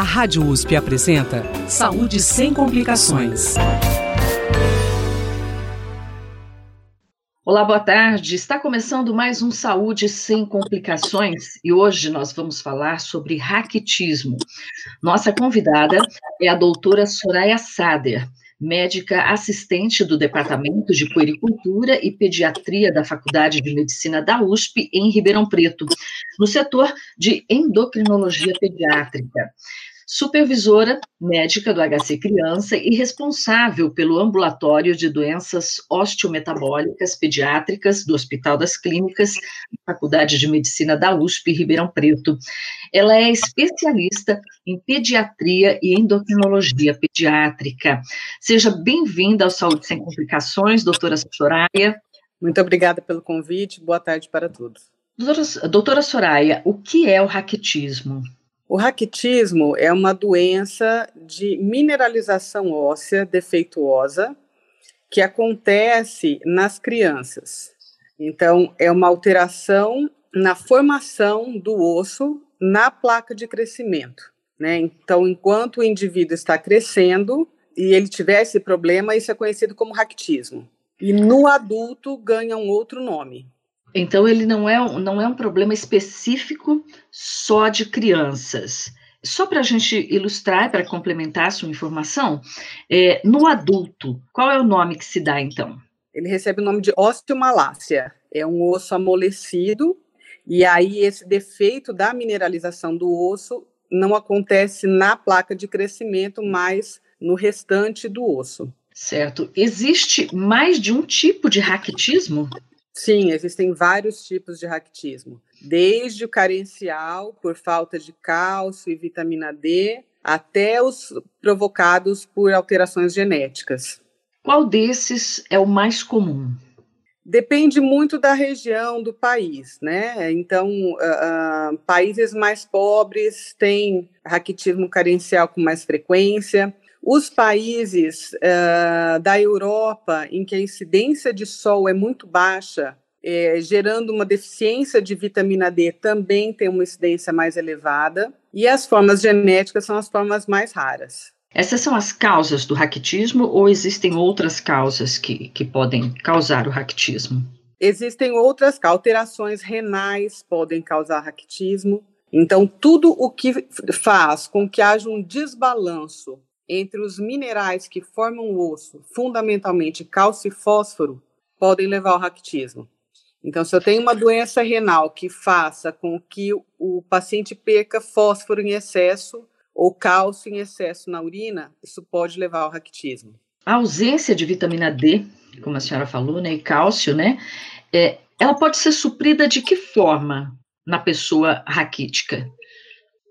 A Rádio USP apresenta Saúde sem complicações. Olá, boa tarde. Está começando mais um Saúde sem complicações e hoje nós vamos falar sobre raquitismo. Nossa convidada é a doutora Soraya Sader médica assistente do Departamento de Puericultura e Pediatria da Faculdade de Medicina da USP, em Ribeirão Preto, no setor de endocrinologia pediátrica supervisora médica do HC Criança e responsável pelo ambulatório de doenças osteometabólicas pediátricas do Hospital das Clínicas, Faculdade de Medicina da USP, Ribeirão Preto. Ela é especialista em pediatria e endocrinologia pediátrica. Seja bem-vinda ao Saúde Sem Complicações, doutora Soraya. Muito obrigada pelo convite, boa tarde para todos. Doutora, doutora Soraya, o que é o raquitismo? O raquitismo é uma doença de mineralização óssea defeituosa que acontece nas crianças. Então, é uma alteração na formação do osso na placa de crescimento. Né? Então, enquanto o indivíduo está crescendo e ele tiver esse problema, isso é conhecido como raquitismo. E no adulto ganha um outro nome, então, ele não é, não é um problema específico só de crianças. Só para a gente ilustrar, para complementar a sua informação, é, no adulto, qual é o nome que se dá então? Ele recebe o nome de osteomalácia. É um osso amolecido, e aí esse defeito da mineralização do osso não acontece na placa de crescimento, mas no restante do osso. Certo. Existe mais de um tipo de raquitismo? Sim, existem vários tipos de raquitismo, desde o carencial por falta de cálcio e vitamina D, até os provocados por alterações genéticas. Qual desses é o mais comum? Depende muito da região do país, né? Então, uh, uh, países mais pobres têm raquitismo carencial com mais frequência, os países uh, da Europa, em que a incidência de sol é muito baixa, é, gerando uma deficiência de vitamina D, também tem uma incidência mais elevada. E as formas genéticas são as formas mais raras. Essas são as causas do raquitismo ou existem outras causas que, que podem causar o raquitismo? Existem outras alterações renais podem causar raquitismo. Então, tudo o que faz com que haja um desbalanço entre os minerais que formam o osso, fundamentalmente cálcio e fósforo, podem levar ao raquitismo. Então, se eu tenho uma doença renal que faça com que o paciente perca fósforo em excesso ou cálcio em excesso na urina, isso pode levar ao raquitismo. A ausência de vitamina D, como a senhora falou, né, e cálcio, né, é, ela pode ser suprida de que forma na pessoa raquítica?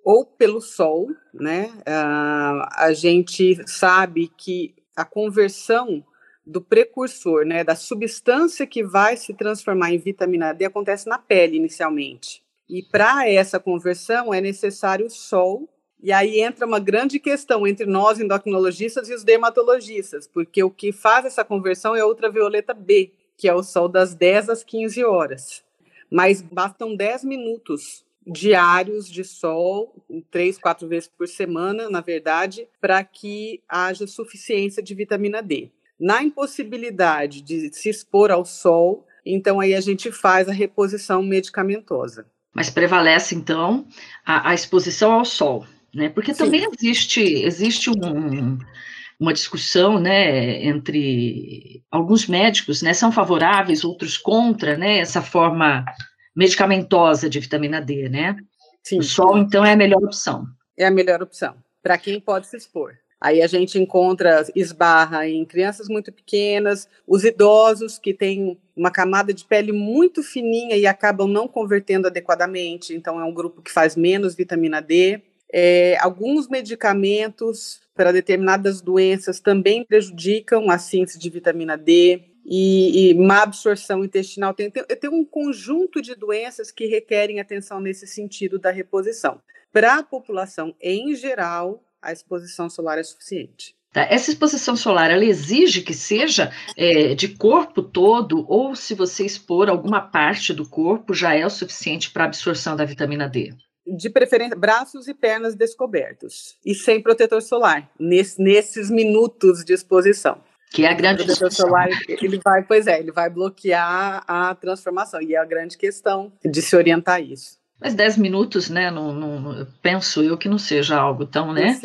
Ou pelo sol, né? Uh, a gente sabe que a conversão do precursor, né, da substância que vai se transformar em vitamina D acontece na pele inicialmente. E para essa conversão é necessário o sol. E aí entra uma grande questão entre nós endocrinologistas e os dermatologistas, porque o que faz essa conversão é a ultravioleta B, que é o sol das 10 às 15 horas. Mas bastam 10 minutos diários de sol, três, quatro vezes por semana, na verdade, para que haja suficiência de vitamina D. Na impossibilidade de se expor ao sol, então aí a gente faz a reposição medicamentosa. Mas prevalece então a, a exposição ao sol, né? Porque Sim. também existe existe um, uma discussão, né, entre alguns médicos, né, são favoráveis, outros contra, né, essa forma medicamentosa de vitamina D, né? Sim. O sol, então, é a melhor opção. É a melhor opção, para quem pode se expor. Aí a gente encontra, esbarra em crianças muito pequenas, os idosos que têm uma camada de pele muito fininha e acabam não convertendo adequadamente, então é um grupo que faz menos vitamina D. É, alguns medicamentos para determinadas doenças também prejudicam a síntese de vitamina D e, e má absorção intestinal. Tem, tem, tem um conjunto de doenças que requerem atenção nesse sentido da reposição. Para a população em geral, a exposição solar é suficiente. Tá, essa exposição solar, ela exige que seja é, de corpo todo, ou se você expor alguma parte do corpo, já é o suficiente para a absorção da vitamina D? de preferência, braços e pernas descobertos e sem protetor solar, nesse, nesses minutos de exposição. Que é a grande protetor solar, ele vai, pois é, ele vai bloquear a transformação, e é a grande questão de se orientar a isso. Mas 10 minutos, né, não, não, penso eu que não seja algo tão, né?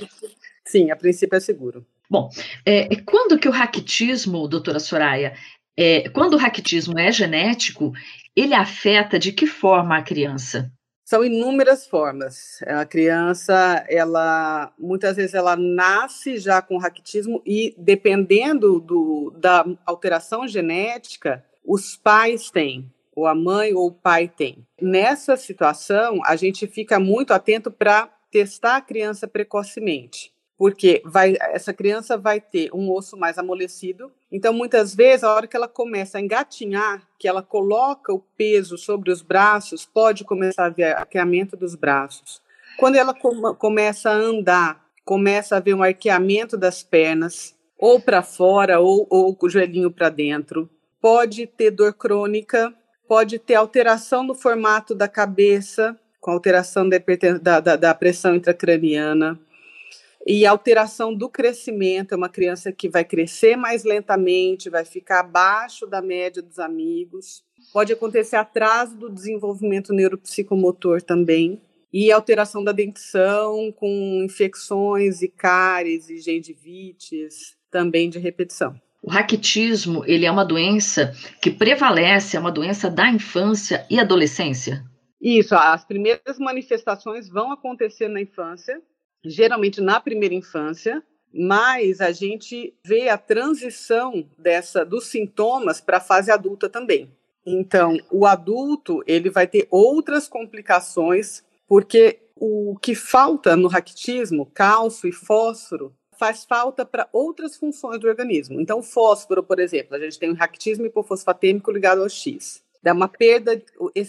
Sim, a princípio é seguro. Bom, é, quando que o raquitismo, doutora Soraya, é, quando o raquitismo é genético, ele afeta de que forma a criança? São inúmeras formas. A criança, ela muitas vezes ela nasce já com raquitismo e dependendo do, da alteração genética, os pais têm, ou a mãe ou o pai tem. Nessa situação, a gente fica muito atento para testar a criança precocemente porque vai, essa criança vai ter um osso mais amolecido. Então, muitas vezes, a hora que ela começa a engatinhar, que ela coloca o peso sobre os braços, pode começar a haver arqueamento dos braços. Quando ela com, começa a andar, começa a haver um arqueamento das pernas, ou para fora, ou, ou o joelhinho para dentro. Pode ter dor crônica, pode ter alteração no formato da cabeça, com alteração da, da, da pressão intracraniana e alteração do crescimento, é uma criança que vai crescer mais lentamente, vai ficar abaixo da média dos amigos. Pode acontecer atraso do desenvolvimento neuropsicomotor também. E alteração da dentição com infecções e cáries e gengivites, também de repetição. O raquitismo, ele é uma doença que prevalece, é uma doença da infância e adolescência? Isso, as primeiras manifestações vão acontecer na infância, geralmente na primeira infância, mas a gente vê a transição dessa dos sintomas para a fase adulta também. Então, o adulto ele vai ter outras complicações, porque o que falta no raquitismo, cálcio e fósforo, faz falta para outras funções do organismo. Então, fósforo, por exemplo, a gente tem o raquitismo hipofosfatêmico ligado ao X. Dá uma perda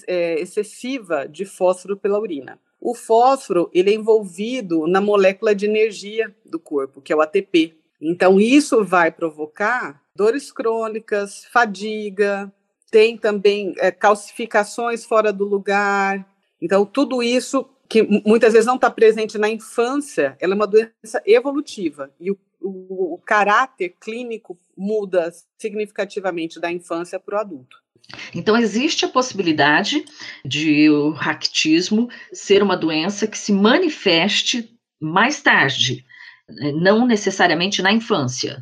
é, excessiva de fósforo pela urina. O fósforo ele é envolvido na molécula de energia do corpo, que é o ATP. Então, isso vai provocar dores crônicas, fadiga, tem também é, calcificações fora do lugar. Então, tudo isso que muitas vezes não está presente na infância, ela é uma doença evolutiva. E o, o, o caráter clínico muda significativamente da infância para o adulto. Então, existe a possibilidade de o raquitismo ser uma doença que se manifeste mais tarde, né, não necessariamente na infância.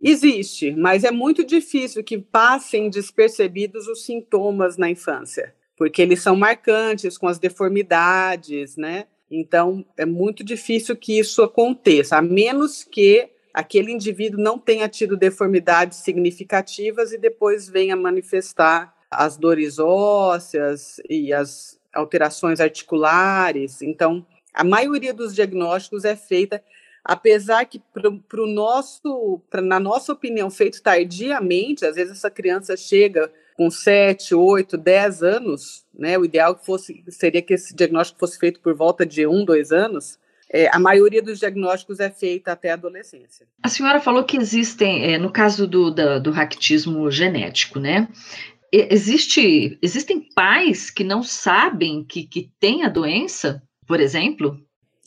Existe, mas é muito difícil que passem despercebidos os sintomas na infância, porque eles são marcantes com as deformidades, né? Então, é muito difícil que isso aconteça, a menos que aquele indivíduo não tenha tido deformidades significativas e depois venha manifestar as dores ósseas e as alterações articulares. Então, a maioria dos diagnósticos é feita, apesar que para o nosso, pra, na nossa opinião, feito tardiamente, às vezes essa criança chega com 7, 8, 10 anos, né? O ideal fosse, seria que esse diagnóstico fosse feito por volta de 1, 2 anos, é, a maioria dos diagnósticos é feita até a adolescência. A senhora falou que existem, é, no caso do, da, do raquitismo genético, né? Existe, existem pais que não sabem que, que tem a doença, por exemplo?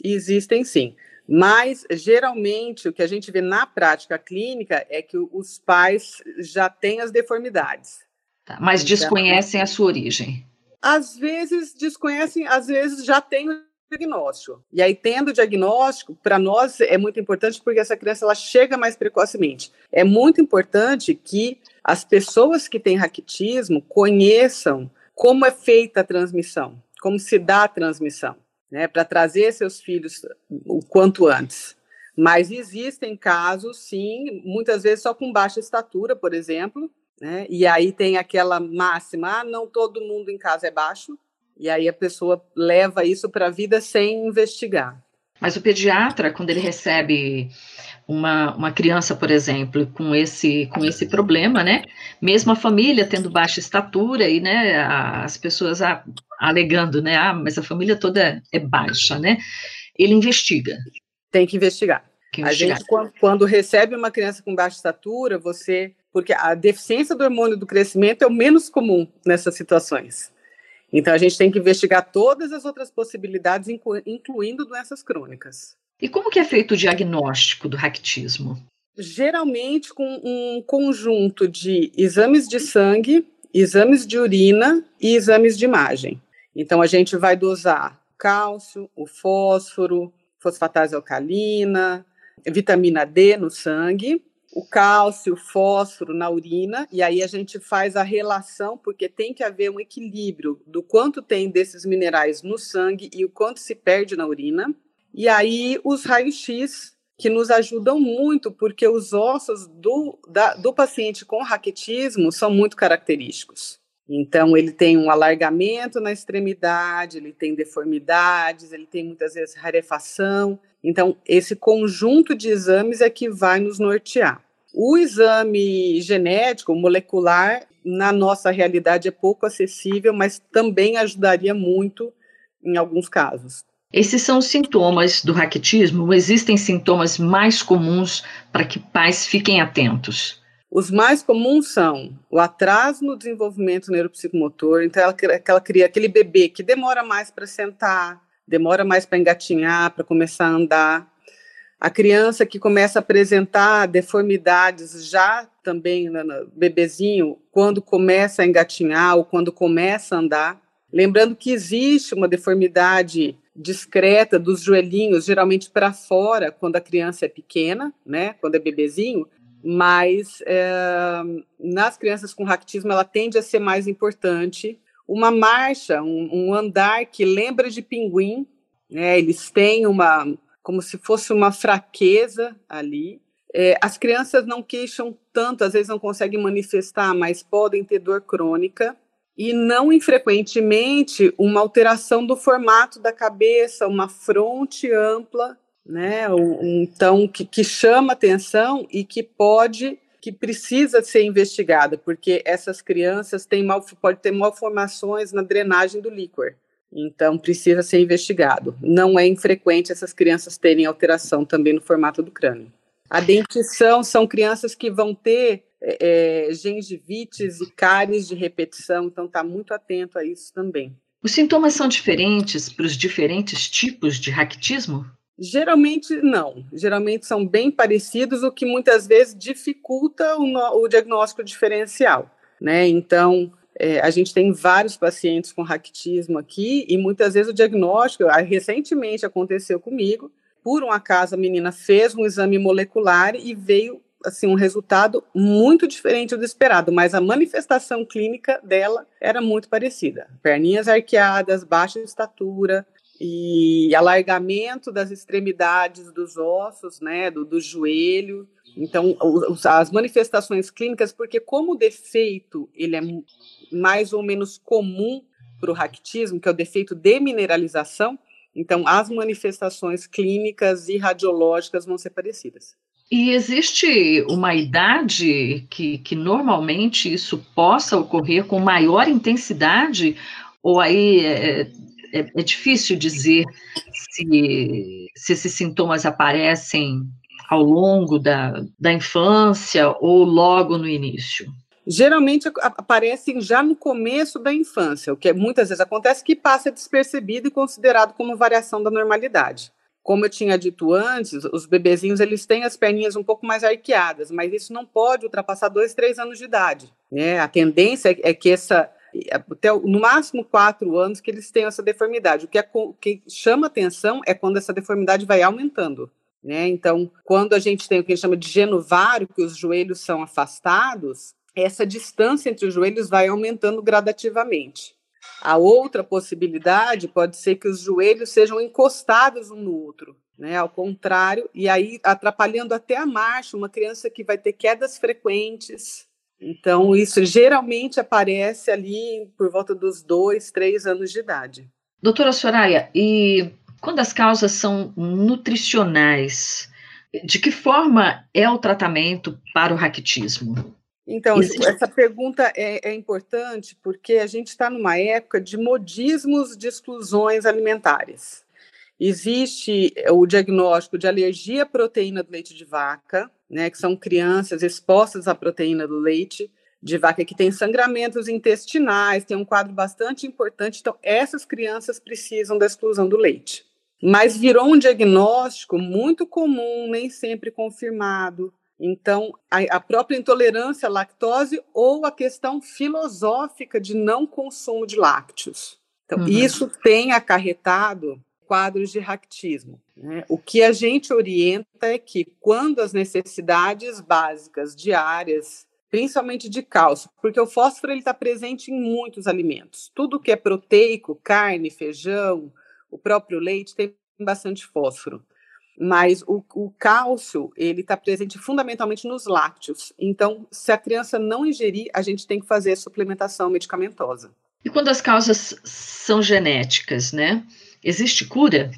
Existem sim. Mas, geralmente, o que a gente vê na prática clínica é que os pais já têm as deformidades. Tá, mas então, desconhecem a sua origem. Às vezes desconhecem, às vezes já têm diagnóstico. E aí, tendo o diagnóstico, para nós é muito importante porque essa criança ela chega mais precocemente. É muito importante que as pessoas que têm raquitismo conheçam como é feita a transmissão, como se dá a transmissão, né, para trazer seus filhos o quanto antes. Mas existem casos, sim, muitas vezes só com baixa estatura, por exemplo, né, e aí tem aquela máxima: ah, não todo mundo em casa é baixo, e aí a pessoa leva isso para a vida sem investigar. Mas o pediatra, quando ele recebe uma, uma criança, por exemplo, com esse, com esse problema, né? Mesmo a família tendo baixa estatura e, né, as pessoas a, alegando, né? Ah, mas a família toda é baixa, né? Ele investiga. Tem que investigar. Que investigar. A gente, quando, quando recebe uma criança com baixa estatura, você. Porque a deficiência do hormônio do crescimento é o menos comum nessas situações. Então, a gente tem que investigar todas as outras possibilidades, incluindo doenças crônicas. E como que é feito o diagnóstico do raquitismo? Geralmente com um conjunto de exames de sangue, exames de urina e exames de imagem. Então, a gente vai dosar cálcio, o fósforo, fosfatase alcalina, vitamina D no sangue, o cálcio, o fósforo na urina, e aí a gente faz a relação, porque tem que haver um equilíbrio do quanto tem desses minerais no sangue e o quanto se perde na urina. E aí os raios-x, que nos ajudam muito, porque os ossos do, da, do paciente com raquitismo são muito característicos. Então, ele tem um alargamento na extremidade, ele tem deformidades, ele tem muitas vezes rarefação. Então, esse conjunto de exames é que vai nos nortear. O exame genético, molecular, na nossa realidade é pouco acessível, mas também ajudaria muito em alguns casos. Esses são os sintomas do raquitismo existem sintomas mais comuns para que pais fiquem atentos? Os mais comuns são o atraso no desenvolvimento neuropsicomotor, então ela, ela cria aquele bebê que demora mais para sentar, demora mais para engatinhar, para começar a andar. A criança que começa a apresentar deformidades já também no bebezinho, quando começa a engatinhar ou quando começa a andar. Lembrando que existe uma deformidade discreta dos joelhinhos, geralmente para fora, quando a criança é pequena, né, quando é bebezinho, mas é, nas crianças com raquitismo ela tende a ser mais importante. Uma marcha, um, um andar que lembra de pinguim, né? eles têm uma, como se fosse uma fraqueza ali. É, as crianças não queixam tanto, às vezes não conseguem manifestar, mas podem ter dor crônica. E não infrequentemente uma alteração do formato da cabeça, uma fronte ampla né? Então, que, que chama atenção e que pode, que precisa ser investigada, porque essas crianças têm mal, pode ter malformações na drenagem do líquor. Então, precisa ser investigado. Não é infrequente essas crianças terem alteração também no formato do crânio. A dentição são crianças que vão ter é, é gengivites e cáries de repetição, então está muito atento a isso também. Os sintomas são diferentes para os diferentes tipos de raquitismo? Geralmente não, geralmente são bem parecidos, o que muitas vezes dificulta o, no, o diagnóstico diferencial, né? Então, é, a gente tem vários pacientes com raquitismo aqui e muitas vezes o diagnóstico, recentemente aconteceu comigo, por um acaso a menina fez um exame molecular e veio assim um resultado muito diferente do esperado, mas a manifestação clínica dela era muito parecida. Perninhas arqueadas, baixa estatura, e alargamento das extremidades dos ossos, né, do, do joelho. Então, os, as manifestações clínicas, porque como o defeito ele é mais ou menos comum para o raquitismo, que é o defeito de mineralização, então as manifestações clínicas e radiológicas vão ser parecidas. E existe uma idade que, que normalmente isso possa ocorrer com maior intensidade, ou aí é, é, é difícil dizer se, se esses sintomas aparecem ao longo da, da infância ou logo no início? Geralmente aparecem já no começo da infância, o que muitas vezes acontece que passa despercebido e considerado como variação da normalidade. Como eu tinha dito antes, os bebezinhos eles têm as perninhas um pouco mais arqueadas, mas isso não pode ultrapassar dois, três anos de idade. Né? A tendência é que essa até no máximo quatro anos que eles têm essa deformidade. O que, é, que chama atenção é quando essa deformidade vai aumentando. Né? Então, quando a gente tem o que a gente chama de genovário, que os joelhos são afastados, essa distância entre os joelhos vai aumentando gradativamente. A outra possibilidade pode ser que os joelhos sejam encostados um no outro, né? Ao contrário, e aí atrapalhando até a marcha, uma criança que vai ter quedas frequentes, então, isso geralmente aparece ali por volta dos dois, três anos de idade. Doutora Soraya, e quando as causas são nutricionais, de que forma é o tratamento para o raquitismo? Então, Existe... essa pergunta é, é, importante porque a gente está numa época de modismos de exclusões alimentares. Existe o diagnóstico de alergia à proteína do leite de vaca, né, que são crianças expostas à proteína do leite, de vaca que tem sangramentos intestinais, tem um quadro bastante importante. Então, essas crianças precisam da exclusão do leite. Mas virou um diagnóstico muito comum, nem sempre confirmado. Então, a, a própria intolerância à lactose ou a questão filosófica de não consumo de lácteos. Então, uhum. isso tem acarretado quadros de raquitismo. Né? O que a gente orienta é que, quando as necessidades básicas diárias principalmente de cálcio, porque o fósforo está presente em muitos alimentos. Tudo que é proteico, carne, feijão, o próprio leite tem bastante fósforo. Mas o, o cálcio ele está presente fundamentalmente nos lácteos. Então, se a criança não ingerir, a gente tem que fazer suplementação medicamentosa. E quando as causas são genéticas, né? Existe cura?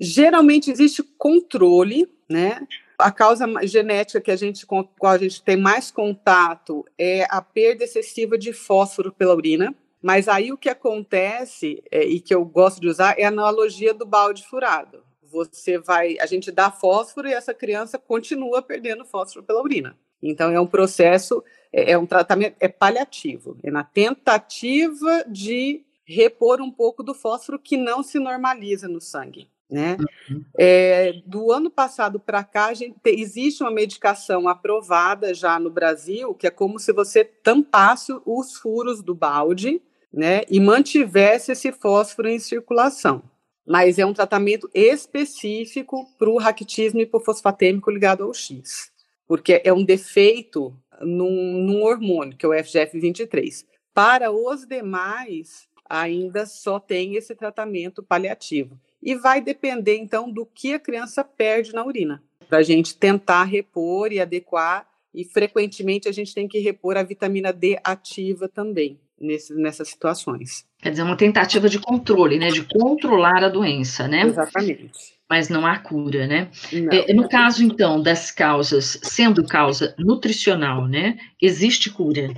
Geralmente existe controle, né? A causa genética que a gente, com a qual a gente tem mais contato é a perda excessiva de fósforo pela urina. Mas aí o que acontece, é, e que eu gosto de usar, é a analogia do balde furado. Você vai, a gente dá fósforo e essa criança continua perdendo fósforo pela urina. Então é um processo, é, é um tratamento, é paliativo, é na tentativa de repor um pouco do fósforo que não se normaliza no sangue. Né? Uhum. É, do ano passado para cá, gente, existe uma medicação aprovada já no Brasil, que é como se você tampasse os furos do balde né, e mantivesse esse fósforo em circulação. Mas é um tratamento específico para o raquitismo hipofosfatêmico ligado ao X, porque é um defeito num, num hormônio, que é o FGF23. Para os demais, ainda só tem esse tratamento paliativo e vai depender então do que a criança perde na urina, para a gente tentar repor e adequar. E frequentemente a gente tem que repor a vitamina D ativa também nesse, nessas situações. Quer dizer, uma tentativa de controle, né? De controlar a doença, né? Exatamente. Mas não há cura, né? É, no caso, então, das causas, sendo causa nutricional, né? Existe cura?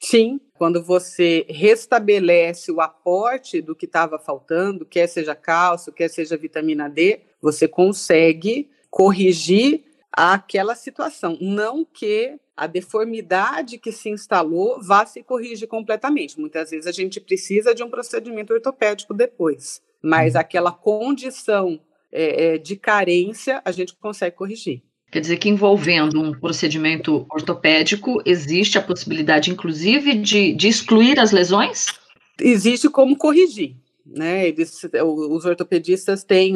Sim, quando você restabelece o aporte do que estava faltando, quer seja cálcio, quer seja vitamina D, você consegue corrigir aquela situação. Não que a deformidade que se instalou vá se corrigir completamente. Muitas vezes a gente precisa de um procedimento ortopédico depois, mas uhum. aquela condição é, de carência a gente consegue corrigir. Quer dizer que envolvendo um procedimento ortopédico, existe a possibilidade, inclusive, de, de excluir as lesões? Existe como corrigir. Né, eles, os ortopedistas têm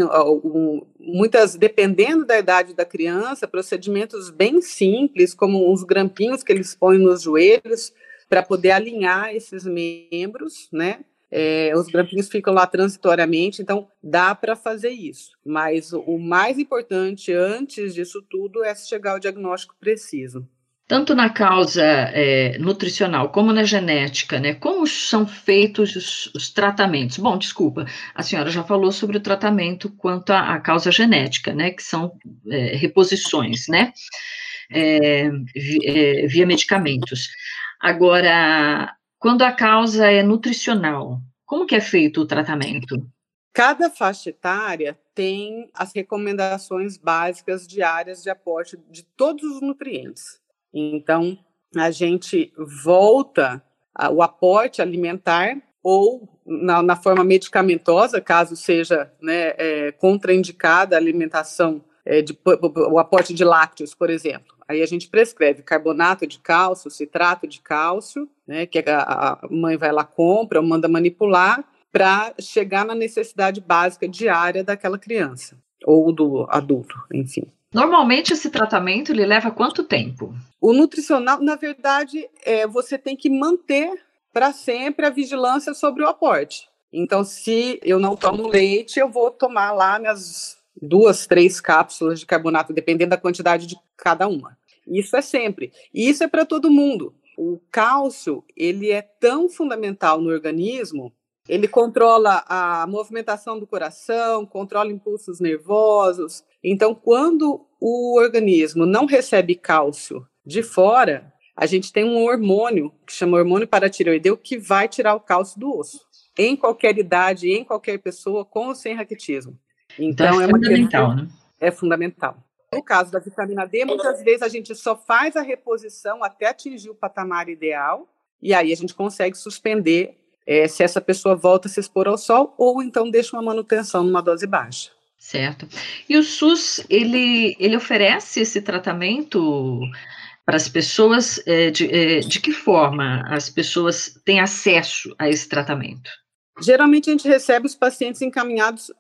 muitas, dependendo da idade da criança, procedimentos bem simples, como uns grampinhos que eles põem nos joelhos para poder alinhar esses membros, né? É, os grampinhos ficam lá transitoriamente, então dá para fazer isso. Mas o, mais importante antes disso tudo é chegar ao diagnóstico preciso. Tanto na causa é, nutricional como na genética, né? Como são feitos os, os, tratamentos? Bom, desculpa, a senhora já falou sobre o tratamento quanto à, à causa genética, né? Que são é, reposições, né? É, é, via medicamentos. Agora, quando a causa é nutricional, como que é feito o tratamento? Cada faixa etária tem as recomendações básicas diárias de aporte de todos os nutrientes. Então, a gente volta o aporte alimentar ou na, na, forma medicamentosa, caso seja né, é, contraindicada a alimentação, é, de, o aporte de lácteos, por exemplo. Aí a gente prescreve carbonato de cálcio, citrato de cálcio, né, que a, a mãe vai lá compra ou manda manipular para chegar na necessidade básica diária daquela criança ou do adulto, enfim. Normalmente esse tratamento ele leva quanto tempo? O nutricional, na verdade, é, você tem que manter para sempre a vigilância sobre o aporte. Então, se eu não tomo leite, eu vou tomar lá minhas duas, três cápsulas de carbonato, dependendo da quantidade de cada uma. Isso é sempre. E isso é para todo mundo. O cálcio, ele é tão fundamental no organismo, ele controla a movimentação do coração, controla impulsos nervosos. Então, quando o organismo não recebe cálcio de fora, a gente tem um hormônio, que chama hormônio paratireoideu, que vai tirar o cálcio do osso. Em qualquer idade, em qualquer pessoa, com ou sem raquitismo. Então, então é, é fundamental, né? É fundamental. No caso da vitamina D, muitas vezes a gente só faz a reposição até atingir o patamar ideal, e aí a gente consegue suspender é, se essa pessoa volta a se expor ao sol, ou então deixa uma manutenção numa dose baixa. Certo. E o SUS, ele, ele oferece esse tratamento para as pessoas, é, de, é, de que forma as pessoas têm acesso a esse tratamento? Geralmente a gente recebe os pacientes encaminhados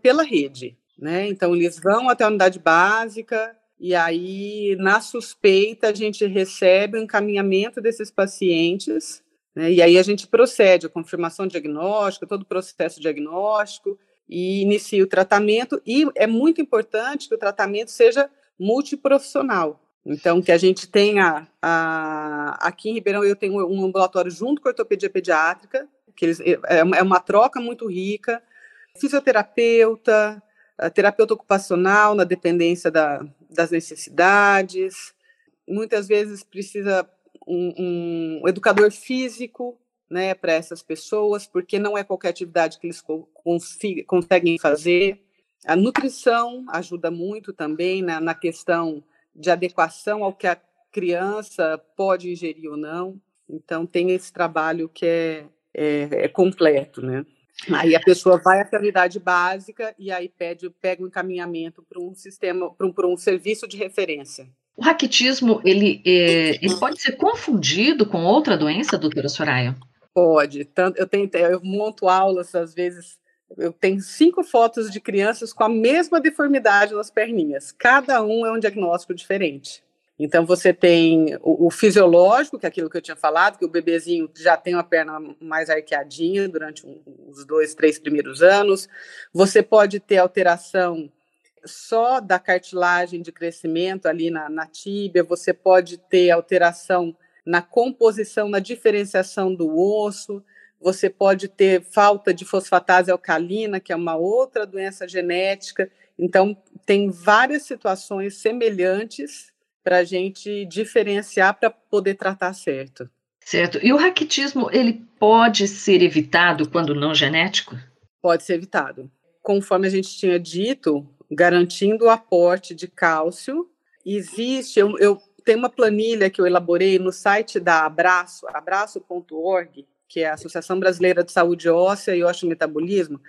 pela rede, né? Então eles vão até a unidade básica e aí na suspeita a gente recebe o encaminhamento desses pacientes, né? E aí a gente procede a confirmação diagnóstica, todo o processo diagnóstico e inicia o tratamento e é muito importante que o tratamento seja multiprofissional. Então, que a gente tenha a, aqui em Ribeirão eu tenho um ambulatório junto com a ortopedia pediátrica, que eles, é, é uma troca muito rica, fisioterapeuta, terapeuta ocupacional na dependência da, das necessidades, muitas vezes precisa um, um educador físico né, para essas pessoas, porque não é qualquer atividade que eles conseguem fazer. A nutrição ajuda muito também na, na questão de adequação ao que a criança pode ingerir ou não. Então, tem esse trabalho que é, é, é completo, né? Aí a pessoa vai à unidade básica e aí pede, pega um encaminhamento para um sistema, para um, um serviço de referência. O raquitismo, ele, é, ele pode ser confundido com outra doença, doutora Soraya? Pode. Eu, tenho, eu monto aulas, às vezes, eu tenho cinco fotos de crianças com a mesma deformidade nas perninhas. Cada um é um diagnóstico diferente. Então, você tem o, o, fisiológico, que é aquilo que eu tinha falado, que o bebezinho já tem uma perna mais arqueadinha durante um, os dois, três primeiros anos. Você pode ter alteração só da cartilagem de crescimento ali na, na tíbia, você pode ter alteração na composição, na diferenciação do osso, você pode ter falta de fosfatase alcalina, que é uma outra doença genética. Então, tem várias situações semelhantes para a gente diferenciar para poder tratar certo. Certo. E o raquitismo, ele pode ser evitado quando não genético? Pode ser evitado. Conforme a gente tinha dito, garantindo o aporte de cálcio, existe, eu, eu tenho uma planilha que eu elaborei no site da Abraço, abraço.org, que é a Associação Brasileira de Saúde Óssea e Osteometabolismo,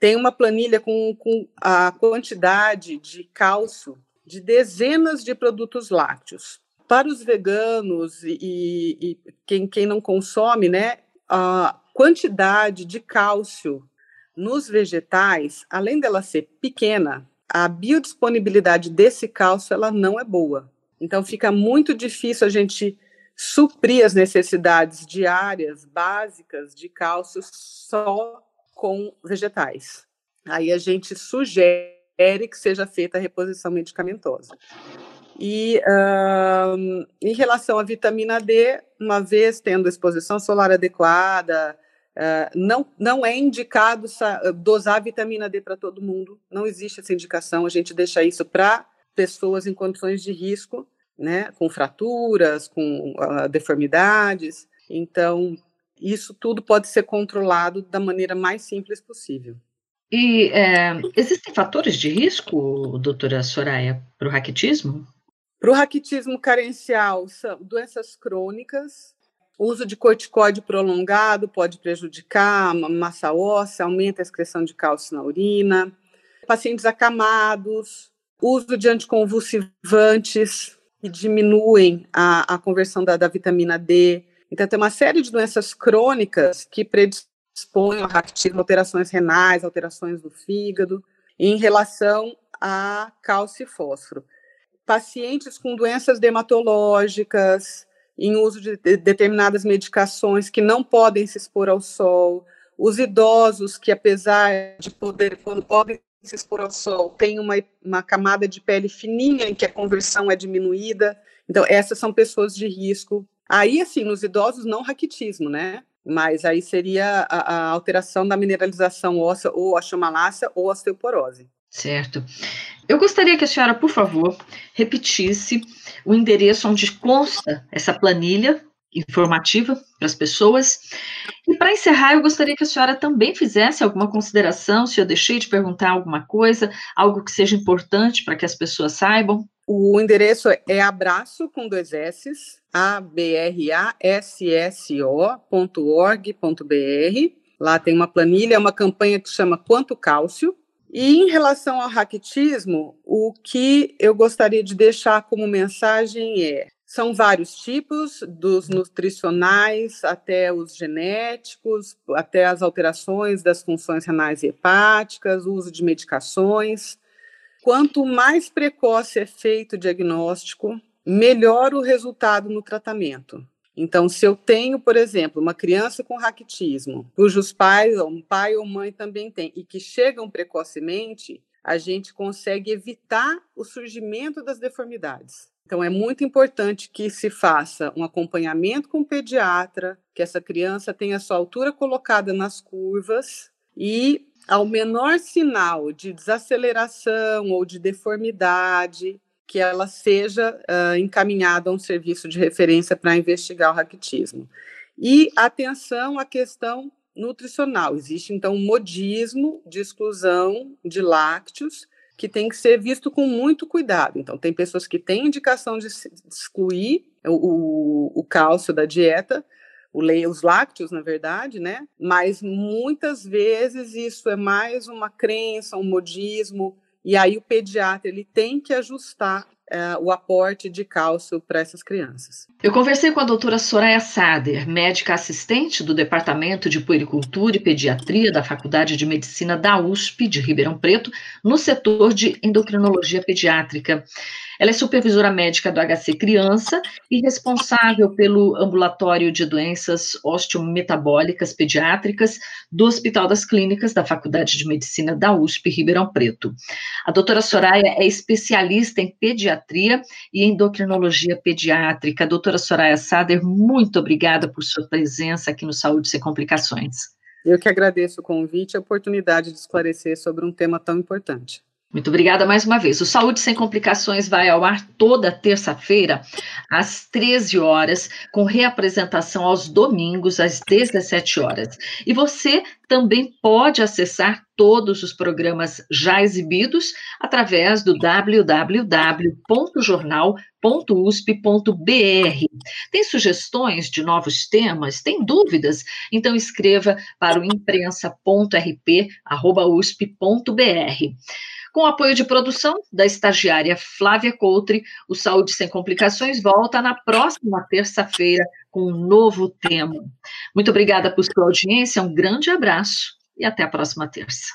tem uma planilha com, com a quantidade de cálcio de dezenas de produtos lácteos. Para os veganos e, e, quem, quem não consome, né, a quantidade de cálcio nos vegetais, além dela ser pequena, a biodisponibilidade desse cálcio ela não é boa. Então fica muito difícil a gente suprir as necessidades diárias básicas de cálcio só com vegetais. Aí a gente sugere que seja feita a reposição medicamentosa. E um, em relação à vitamina D, uma vez tendo exposição solar adequada, uh, não, não é indicado dosar vitamina D para todo mundo, não existe essa indicação, a gente deixa isso para pessoas em condições de risco, né, com fraturas, com uh, deformidades. Então, isso tudo pode ser controlado da maneira mais simples possível. E é, existem fatores de risco, doutora Soraya, para o raquitismo? Para o raquitismo carencial, são doenças crônicas, uso de corticoide prolongado pode prejudicar a massa óssea, aumenta a excreção de cálcio na urina, pacientes acamados, uso de anticonvulsivantes que diminuem a, a conversão da, da vitamina D. Então, tem uma série de doenças crônicas que predispõem expõem ao raquitismo alterações renais, alterações do fígado, em relação a cálcio e fósforo. Pacientes com doenças dermatológicas, em uso de determinadas medicações que não podem se expor ao sol, os idosos que, apesar de poder, quando podem se expor ao sol, têm uma, uma camada de pele fininha em que a conversão é diminuída. Então, essas são pessoas de risco. Aí, assim, nos idosos, não raquitismo, né? Mas aí seria a, a alteração da mineralização óssea ou osteomalácia ou osteoporose. Certo. Eu gostaria que a senhora, por favor, repetisse o endereço onde consta essa planilha informativa para as pessoas. E para encerrar, eu gostaria que a senhora também fizesse alguma consideração, se eu deixei de perguntar alguma coisa, algo que seja importante para que as pessoas saibam. O endereço é abraço com dois S, abrasso.org.br. Lá tem uma planilha, uma campanha que chama Quanto Cálcio. E em relação ao raquitismo, o que eu gostaria de deixar como mensagem é: são vários tipos, dos nutricionais até os genéticos, até as alterações das funções renais e hepáticas, o uso de medicações. Quanto mais precoce é feito o diagnóstico, melhor o resultado no tratamento. Então, se eu tenho, por exemplo, uma criança com raquitismo, cujos pais, ou um pai ou mãe também tem, e que chegam precocemente, a gente consegue evitar o surgimento das deformidades. Então, é muito importante que se faça um acompanhamento com o pediatra, que essa criança tenha sua altura colocada nas curvas e, ao menor sinal de desaceleração ou de deformidade, que ela seja uh, encaminhada a um serviço de referência para investigar o raquitismo. E atenção à questão nutricional. Existe, então, um modismo de exclusão de lácteos que tem que ser visto com muito cuidado. Então, tem pessoas que têm indicação de excluir o, o, o cálcio da dieta, o os lácteos, na verdade, né? Mas muitas vezes isso é mais uma crença, um modismo, e aí o pediatra ele tem que ajustar uh, o aporte de cálcio para essas crianças. Eu conversei com a doutora Soraya Sader, médica assistente do Departamento de Puericultura e Pediatria da Faculdade de Medicina da USP de Ribeirão Preto, no setor de endocrinologia pediátrica. Ela é supervisora médica do HC Criança e responsável pelo ambulatório de doenças osteometabólicas pediátricas do Hospital das Clínicas da Faculdade de Medicina da USP Ribeirão Preto. A doutora Soraya é especialista em pediatria e endocrinologia pediátrica. Doutora Soraya Sader, muito obrigada por sua presença aqui no Saúde Sem Complicações. Eu que agradeço o convite e a oportunidade de esclarecer sobre um tema tão importante. Muito obrigada mais uma vez. O Saúde Sem Complicações vai ao ar toda terça-feira, às 13 horas, com reapresentação aos domingos, às 17 horas. E você também pode acessar todos os programas já exibidos através do www.jornal.usp.br. Tem sugestões de novos temas? Tem dúvidas? Então escreva para o imprensa.rp.usp.br. Com apoio de produção da estagiária Flávia Coutre, o Saúde Sem Complicações volta na próxima terça-feira com um novo tema. Muito obrigada por sua audiência, um grande abraço e até a próxima terça.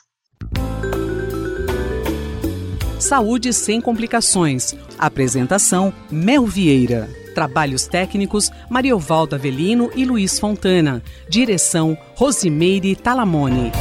Saúde Sem Complicações. Apresentação: Mel Vieira. Trabalhos técnicos: Mariovaldo Avelino e Luiz Fontana. Direção: Rosimeire Talamone.